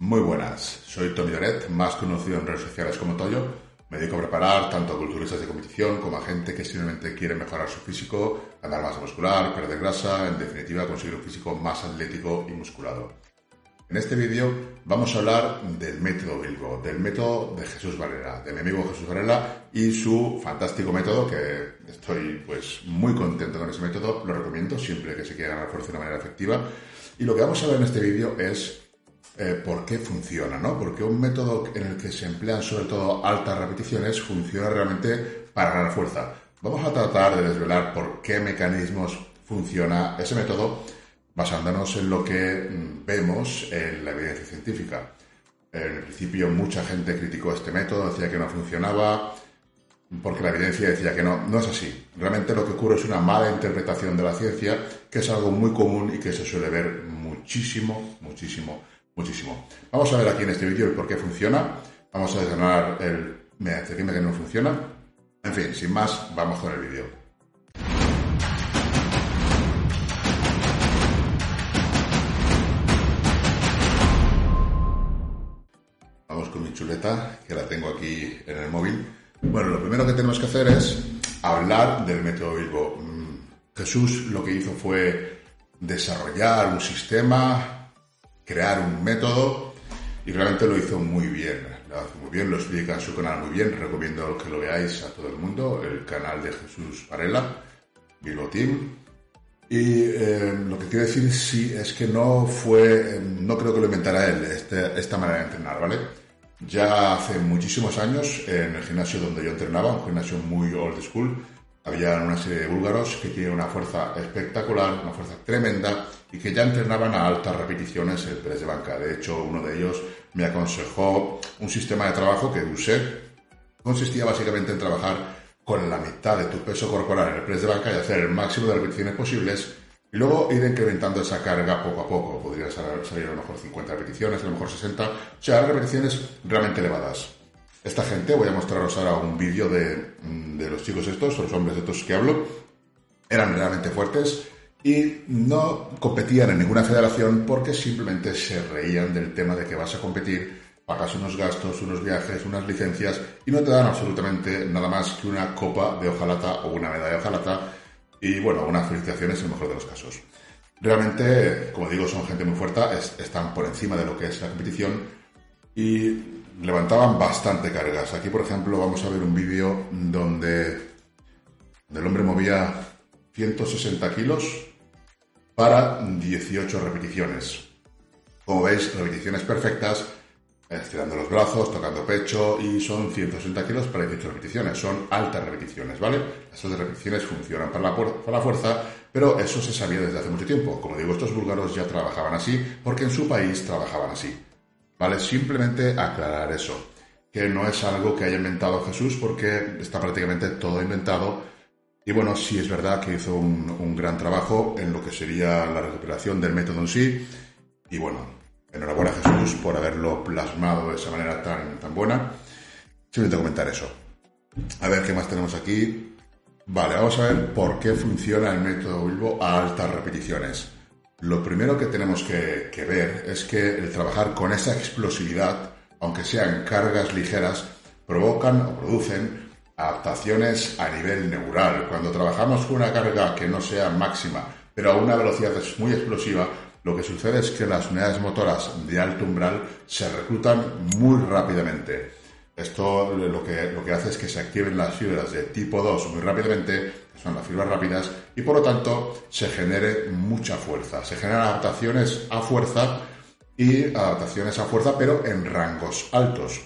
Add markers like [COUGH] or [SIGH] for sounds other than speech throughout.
Muy buenas, soy Tony Doret, más conocido en redes sociales como Toyo. Me dedico a preparar tanto a culturistas de competición como a gente que simplemente quiere mejorar su físico, ganar masa muscular, perder grasa, en definitiva conseguir un físico más atlético y musculado. En este vídeo vamos a hablar del método Bilbo, del método de Jesús Varela, de mi amigo Jesús Varela y su fantástico método que estoy pues muy contento con ese método, lo recomiendo siempre que se quiera ganar fuerza de una manera efectiva. Y lo que vamos a ver en este vídeo es eh, por qué funciona, ¿no? Porque un método en el que se emplean sobre todo altas repeticiones funciona realmente para ganar fuerza. Vamos a tratar de desvelar por qué mecanismos funciona ese método basándonos en lo que mm, vemos en la evidencia científica. En principio mucha gente criticó este método, decía que no funcionaba, porque la evidencia decía que no. No es así. Realmente lo que ocurre es una mala interpretación de la ciencia, que es algo muy común y que se suele ver muchísimo, muchísimo, muchísimo. Vamos a ver aquí en este vídeo el por qué funciona. Vamos a desgranar el mecanismo que no funciona. En fin, sin más, vamos con el vídeo. chuleta, que la tengo aquí en el móvil. Bueno, lo primero que tenemos que hacer es hablar del método Bilbo. Mm, Jesús lo que hizo fue desarrollar un sistema, crear un método y realmente lo hizo muy bien. Lo hace muy bien, lo explica en su canal muy bien. Recomiendo que lo veáis a todo el mundo, el canal de Jesús Varela, Bilbo Team. Y eh, lo que quiero decir sí es que no fue, eh, no creo que lo inventara él, este, esta manera de entrenar, ¿vale? Ya hace muchísimos años, en el gimnasio donde yo entrenaba, un gimnasio muy old school, había una serie de búlgaros que tienen una fuerza espectacular, una fuerza tremenda y que ya entrenaban a altas repeticiones el press de banca. De hecho, uno de ellos me aconsejó un sistema de trabajo que usé. Consistía básicamente en trabajar con la mitad de tu peso corporal en el press de banca y hacer el máximo de repeticiones posibles y luego ir incrementando esa carga poco a poco. Podría salir a lo mejor 50 repeticiones, a lo mejor 60. O sea, repeticiones realmente elevadas. Esta gente, voy a mostraros ahora un vídeo de, de los chicos estos, los hombres estos que hablo, eran realmente fuertes y no competían en ninguna federación porque simplemente se reían del tema de que vas a competir, pagas unos gastos, unos viajes, unas licencias y no te dan absolutamente nada más que una copa de hojalata o una medalla de hojalata y bueno, unas felicitaciones en el mejor de los casos. Realmente, como digo, son gente muy fuerte, están por encima de lo que es la competición y levantaban bastante cargas. Aquí, por ejemplo, vamos a ver un vídeo donde, el hombre movía 160 kilos para 18 repeticiones. Como veis, repeticiones perfectas estirando los brazos, tocando pecho y son 160 kilos para 18 repeticiones. Son altas repeticiones, ¿vale? Las altas repeticiones funcionan para la, para la fuerza, pero eso se sabía desde hace mucho tiempo. Como digo, estos búlgaros ya trabajaban así porque en su país trabajaban así. ¿Vale? Simplemente aclarar eso, que no es algo que haya inventado Jesús porque está prácticamente todo inventado. Y bueno, sí es verdad que hizo un, gran trabajo en lo que sería la recuperación del método en sí. Y bueno, Enhorabuena Jesús por haberlo plasmado de esa manera tan, tan buena. Simplemente comentar eso. A ver qué más tenemos aquí. Vale, vamos a ver por qué funciona el método Bilbo a altas repeticiones. Lo primero que tenemos que, que ver es que el trabajar con esa explosividad, aunque sean cargas ligeras, provocan o producen adaptaciones a nivel neural. Cuando trabajamos con una carga que no sea máxima, pero a una velocidad muy explosiva, lo que sucede es que las unidades motoras de alto umbral se reclutan muy rápidamente. Esto lo que, lo que hace es que se activen las fibras de tipo 2 muy rápidamente, son las fibras rápidas, y por lo tanto se genere mucha fuerza. Se generan adaptaciones a fuerza y adaptaciones a fuerza, pero en rangos altos.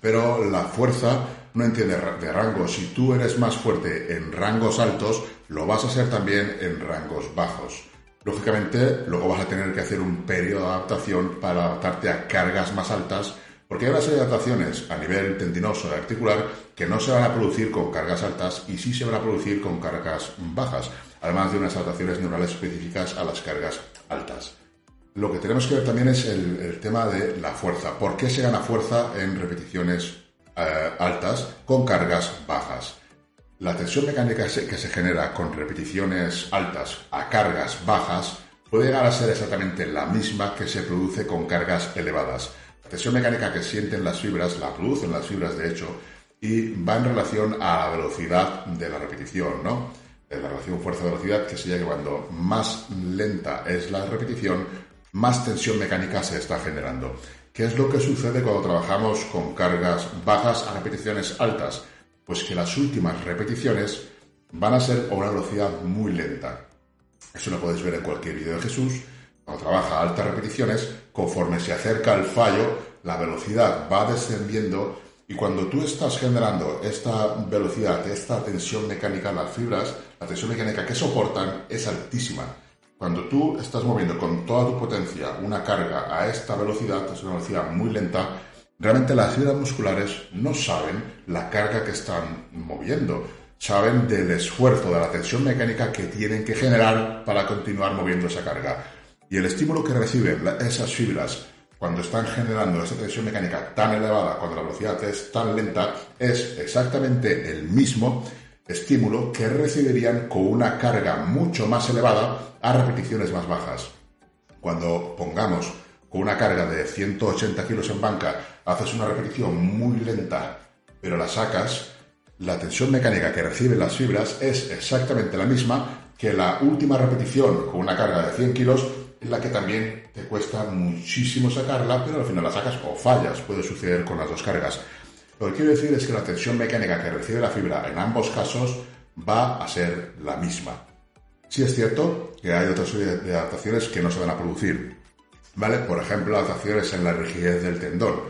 Pero la fuerza no entiende de rangos. Si tú eres más fuerte en rangos altos, lo vas a ser también en rangos bajos. Lógicamente, luego vas a tener que hacer un periodo de adaptación para adaptarte a cargas más altas, porque hay una serie de adaptaciones a nivel tendinoso y articular que no se van a producir con cargas altas y sí se van a producir con cargas bajas, además de unas adaptaciones neurales específicas a las cargas altas. Lo que tenemos que ver también es el, tema de la fuerza. ¿Por qué se gana fuerza en repeticiones eh, altas con cargas bajas? La tensión mecánica que se genera con repeticiones altas a cargas bajas puede llegar a ser exactamente la misma que se produce con cargas elevadas. Tensión mecánica que sienten las fibras la producen las fibras de hecho y va en relación a la velocidad de la repetición, ¿no? La relación fuerza-velocidad que sería que cuando más lenta es la repetición, más tensión mecánica se está generando. ¿Qué es lo que sucede cuando trabajamos con cargas bajas a repeticiones altas? Pues que las últimas repeticiones van a ser a una velocidad muy lenta. Eso lo puedes ver en cualquier vídeo de Jesús. Cuando trabaja a altas repeticiones, conforme se acerca al fallo, la velocidad va descendiendo y cuando tú estás generando esta velocidad, esta tensión mecánica, las fibras, la tensión mecánica que soportan es altísima. Cuando tú estás moviendo con toda tu potencia una carga a esta velocidad, es una velocidad muy lenta, realmente las fibras musculares no saben la carga que están moviendo, saben del esfuerzo, de la tensión mecánica que tienen que generar para continuar moviendo esa carga. Y el estímulo que reciben esas fibras cuando están generando esa tensión mecánica tan elevada, cuando la velocidad es tan lenta, es exactamente el mismo estímulo que recibirían con una carga mucho más elevada a repeticiones más bajas. Cuando pongamos con una carga de 180 kilos en banca, haces una repetición muy lenta, pero la sacas, la tensión mecánica que reciben las fibras es exactamente la misma que la última repetición con una carga de 100 kilos, en la que también te cuesta muchísimo sacarla, pero al final la sacas o fallas, puede suceder con las dos cargas. Lo que quiero decir es que la tensión mecánica que recibe la fibra en ambos casos va a ser la misma. Sí es cierto que hay otra serie de adaptaciones que no se van a producir. ¿Vale? Por ejemplo, adaptaciones en la rigidez del tendón.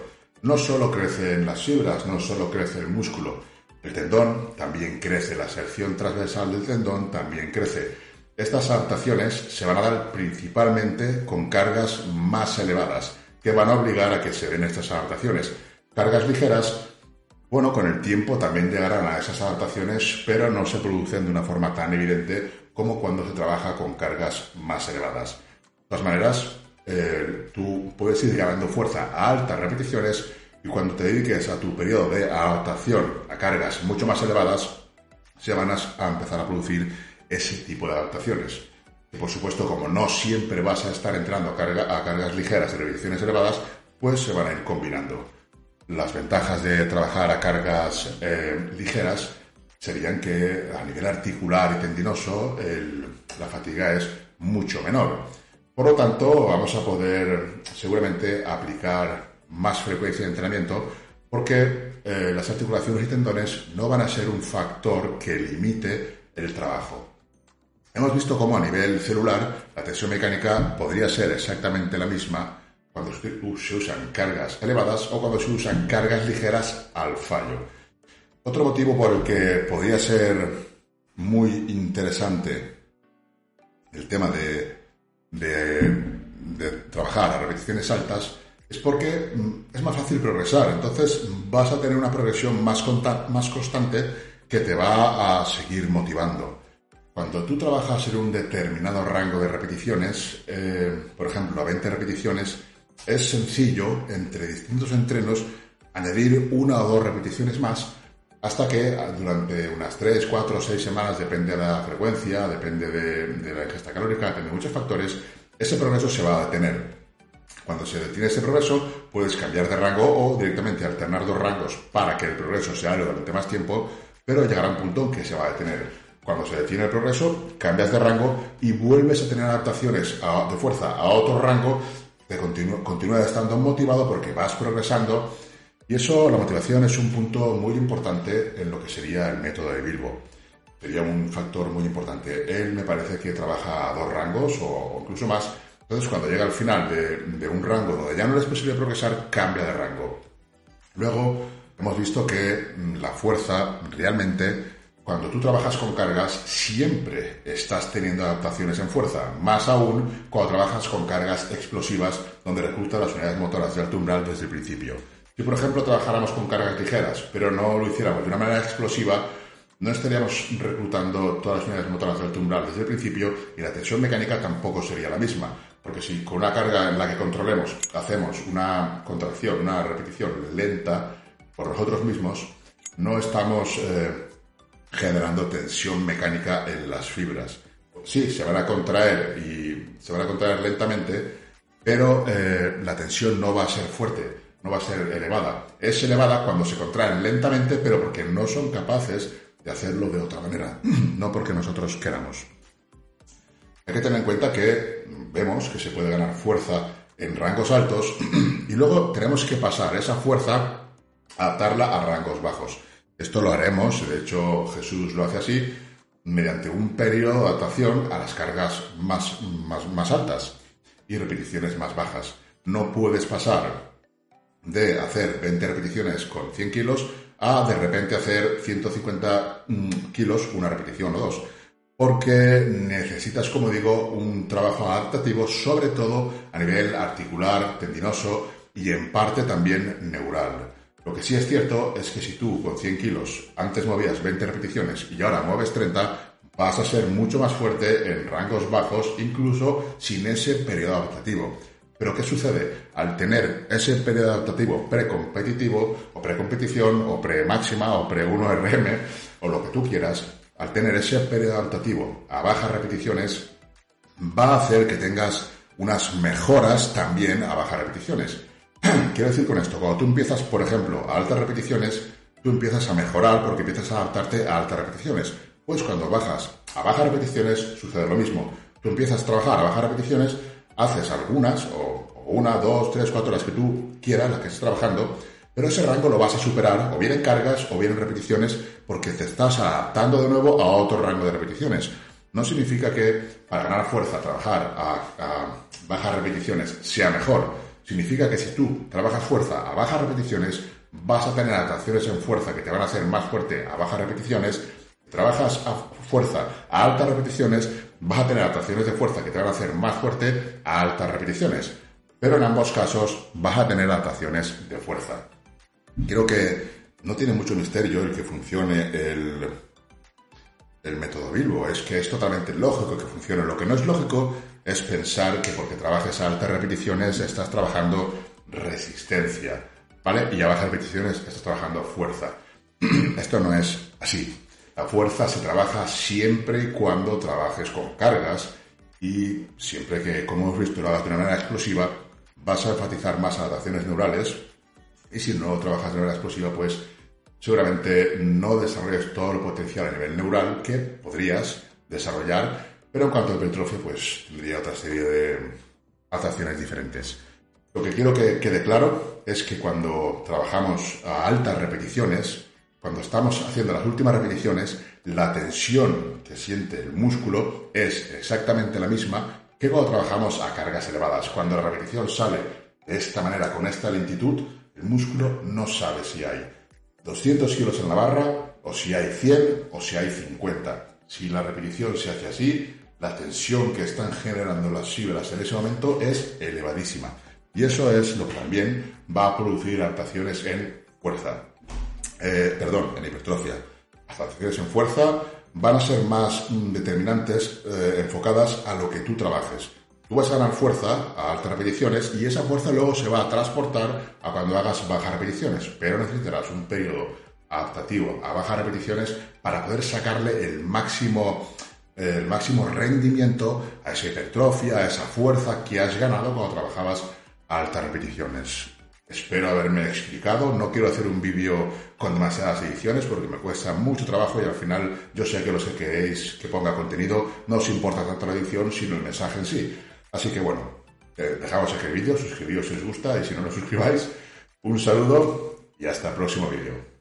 No solo crecen las fibras, no solo crece el músculo. El tendón también crece, la sección transversal del tendón también crece. Estas adaptaciones se van a dar principalmente con cargas más elevadas, que van a obligar a que se den estas adaptaciones. Cargas ligeras bueno, con el tiempo también llegarán a esas adaptaciones, pero no se producen de una forma tan evidente como cuando se trabaja con cargas más elevadas. De todas maneras, eh, tú puedes ir ganando fuerza a altas repeticiones y cuando te dediques a tu periodo de adaptación a cargas mucho más elevadas, se van a empezar a producir ese tipo de adaptaciones. Por supuesto, como no siempre vas a estar entrando a, carga, a cargas ligeras y repeticiones elevadas, pues se van a ir combinando. Las ventajas de trabajar a cargas eh, ligeras serían que a nivel articular y tendinoso la fatiga es mucho menor. Por lo tanto, vamos a poder seguramente aplicar más frecuencia de entrenamiento porque eh, las articulaciones y tendones no van a ser un factor que limite el trabajo. Hemos visto cómo a nivel celular la tensión mecánica podría ser exactamente la misma cuando se usan cargas elevadas o cuando se usan cargas ligeras al fallo. Otro motivo por el que podría ser muy interesante el tema de, trabajar a repeticiones altas es porque mm, es más fácil progresar. Entonces vas a tener una progresión más constante que te va a seguir motivando. Cuando tú trabajas en un determinado rango de repeticiones, eh, por ejemplo, a 20 repeticiones, es sencillo, entre distintos entrenos, añadir una o dos repeticiones más hasta que durante unas 3, 4 o 6 semanas, depende de la frecuencia, depende de, la ingesta calórica, depende de muchos factores, ese progreso se va a detener. Cuando se detiene ese progreso, puedes cambiar de rango o directamente alternar dos rangos para que el progreso se haga durante más tiempo, pero llegará un punto en que se va a detener. Cuando se detiene el progreso, cambias de rango y vuelves a tener adaptaciones de fuerza a otro rango te continúa, estando motivado porque vas progresando y eso, la motivación es un punto muy importante en lo que sería el método de Bilbo. Sería un factor muy importante. Él me parece que trabaja a dos rangos o incluso más. Entonces, cuando llega al final de, de un rango donde ya no es posible progresar, cambia de rango. Luego, hemos visto que mm, la fuerza realmente cuando tú trabajas con cargas, siempre estás teniendo adaptaciones en fuerza, más aún cuando trabajas con cargas explosivas, donde reclutas las unidades motoras de alto umbral desde el principio. Si, por ejemplo, trabajáramos con cargas ligeras, pero no lo hiciéramos de una manera explosiva, no estaríamos reclutando todas las unidades motoras de alto umbral desde el principio y la tensión mecánica tampoco sería la misma. Porque si con una carga en la que controlemos hacemos una contracción, una repetición lenta por nosotros mismos, no estamos eh, generando tensión mecánica en las fibras. sí, se van a contraer y se van a contraer lentamente, pero eh, la tensión no va a ser fuerte, no va a ser elevada. Es elevada cuando se contraen lentamente, pero porque no son capaces de hacerlo de otra manera, [CLEARS THROAT] no porque nosotros queramos. Hay que tener en cuenta que vemos que se puede ganar fuerza en rangos altos [CLEARS THROAT] y luego tenemos que pasar esa fuerza, adaptarla a rangos bajos. Esto lo haremos, de hecho Jesús lo hace así, mediante un periodo de adaptación a las cargas más, más, altas y repeticiones más bajas. No puedes pasar de hacer 20 repeticiones con 100 kilos a de repente hacer 150 mm, kilos una repetición o dos. Porque necesitas, como digo, un trabajo adaptativo, sobre todo a nivel articular, tendinoso y en parte también neural. Lo que sí es cierto es que si tú con 100 kilos antes movías 20 repeticiones y ahora mueves 30, vas a ser mucho más fuerte en rangos bajos, incluso sin ese periodo adaptativo. Pero ¿qué sucede? Al tener ese periodo adaptativo precompetitivo, o precompetición, o pre-máxima, o pre-1RM, o lo que tú quieras, al tener ese periodo adaptativo a bajas repeticiones, va a hacer que tengas unas mejoras también a bajas repeticiones. [CLEARS THROAT] Quiero decir con esto, cuando tú empiezas, por ejemplo, a altas repeticiones, tú empiezas a mejorar porque empiezas a adaptarte a altas repeticiones. Pues cuando bajas a bajas repeticiones sucede lo mismo. Tú empiezas a trabajar a bajas repeticiones, haces algunas, o una, dos, tres, cuatro, las que tú quieras, las que estés trabajando, pero ese rango lo vas a superar o bien en cargas o bien en repeticiones porque te estás adaptando de nuevo a otro rango de repeticiones. No significa que para ganar fuerza, trabajar a, a bajas repeticiones sea mejor significa que si tú trabajas fuerza a bajas repeticiones, vas a tener adaptaciones en fuerza que te van a hacer más fuerte a bajas repeticiones. Trabajas a fuerza a altas repeticiones, vas a tener adaptaciones de fuerza que te van a hacer más fuerte a altas repeticiones. Pero en ambos casos vas a tener adaptaciones de fuerza. Creo que no tiene mucho misterio el que funcione el, el método Bilbo. Es que es totalmente lógico que funcione. Lo que no es lógico es pensar que porque trabajes a altas repeticiones estás trabajando resistencia, ¿vale? Y a bajas repeticiones estás trabajando fuerza. [CLEARS THROAT] Esto no es así. La fuerza se trabaja siempre y cuando trabajes con cargas y siempre que, como hemos visto, lo hagas de una manera explosiva, vas a enfatizar más adaptaciones neurales y si no trabajas de manera explosiva, pues seguramente no desarrolles todo el potencial a nivel neural que podrías desarrollar pero en cuanto a hipertrofia, pues tendría otra serie de adaptaciones diferentes. Lo que quiero que quede claro es que cuando trabajamos a altas repeticiones, cuando estamos haciendo las últimas repeticiones, la tensión que siente el músculo es exactamente la misma que cuando trabajamos a cargas elevadas. Cuando la repetición sale de esta manera, con esta lentitud, el músculo no sabe si hay 200 kilos en la barra, o si hay 100, o si hay 50. Si la repetición se hace así, la tensión que están generando las fibras en ese momento es elevadísima. Y eso es lo que también va a producir adaptaciones en fuerza. Eh, perdón, en hipertrofia. Las adaptaciones en fuerza van a ser más mm, determinantes, eh, enfocadas a lo que tú trabajes. Tú vas a ganar fuerza a altas repeticiones y esa fuerza luego se va a transportar a cuando hagas bajas repeticiones, pero necesitarás un periodo adaptativo a bajas repeticiones para poder sacarle el máximo el máximo rendimiento a esa hipertrofia, a esa fuerza que has ganado cuando trabajabas a altas repeticiones. Espero haberme explicado, no quiero hacer un vídeo con demasiadas ediciones porque me cuesta mucho trabajo y al final yo sé que los que queréis que ponga contenido no os importa tanto la edición sino el mensaje en sí. Así que bueno, eh, dejamos aquí el vídeo, suscribíos si os gusta y si no, no suscribáis. Un saludo y hasta el próximo vídeo.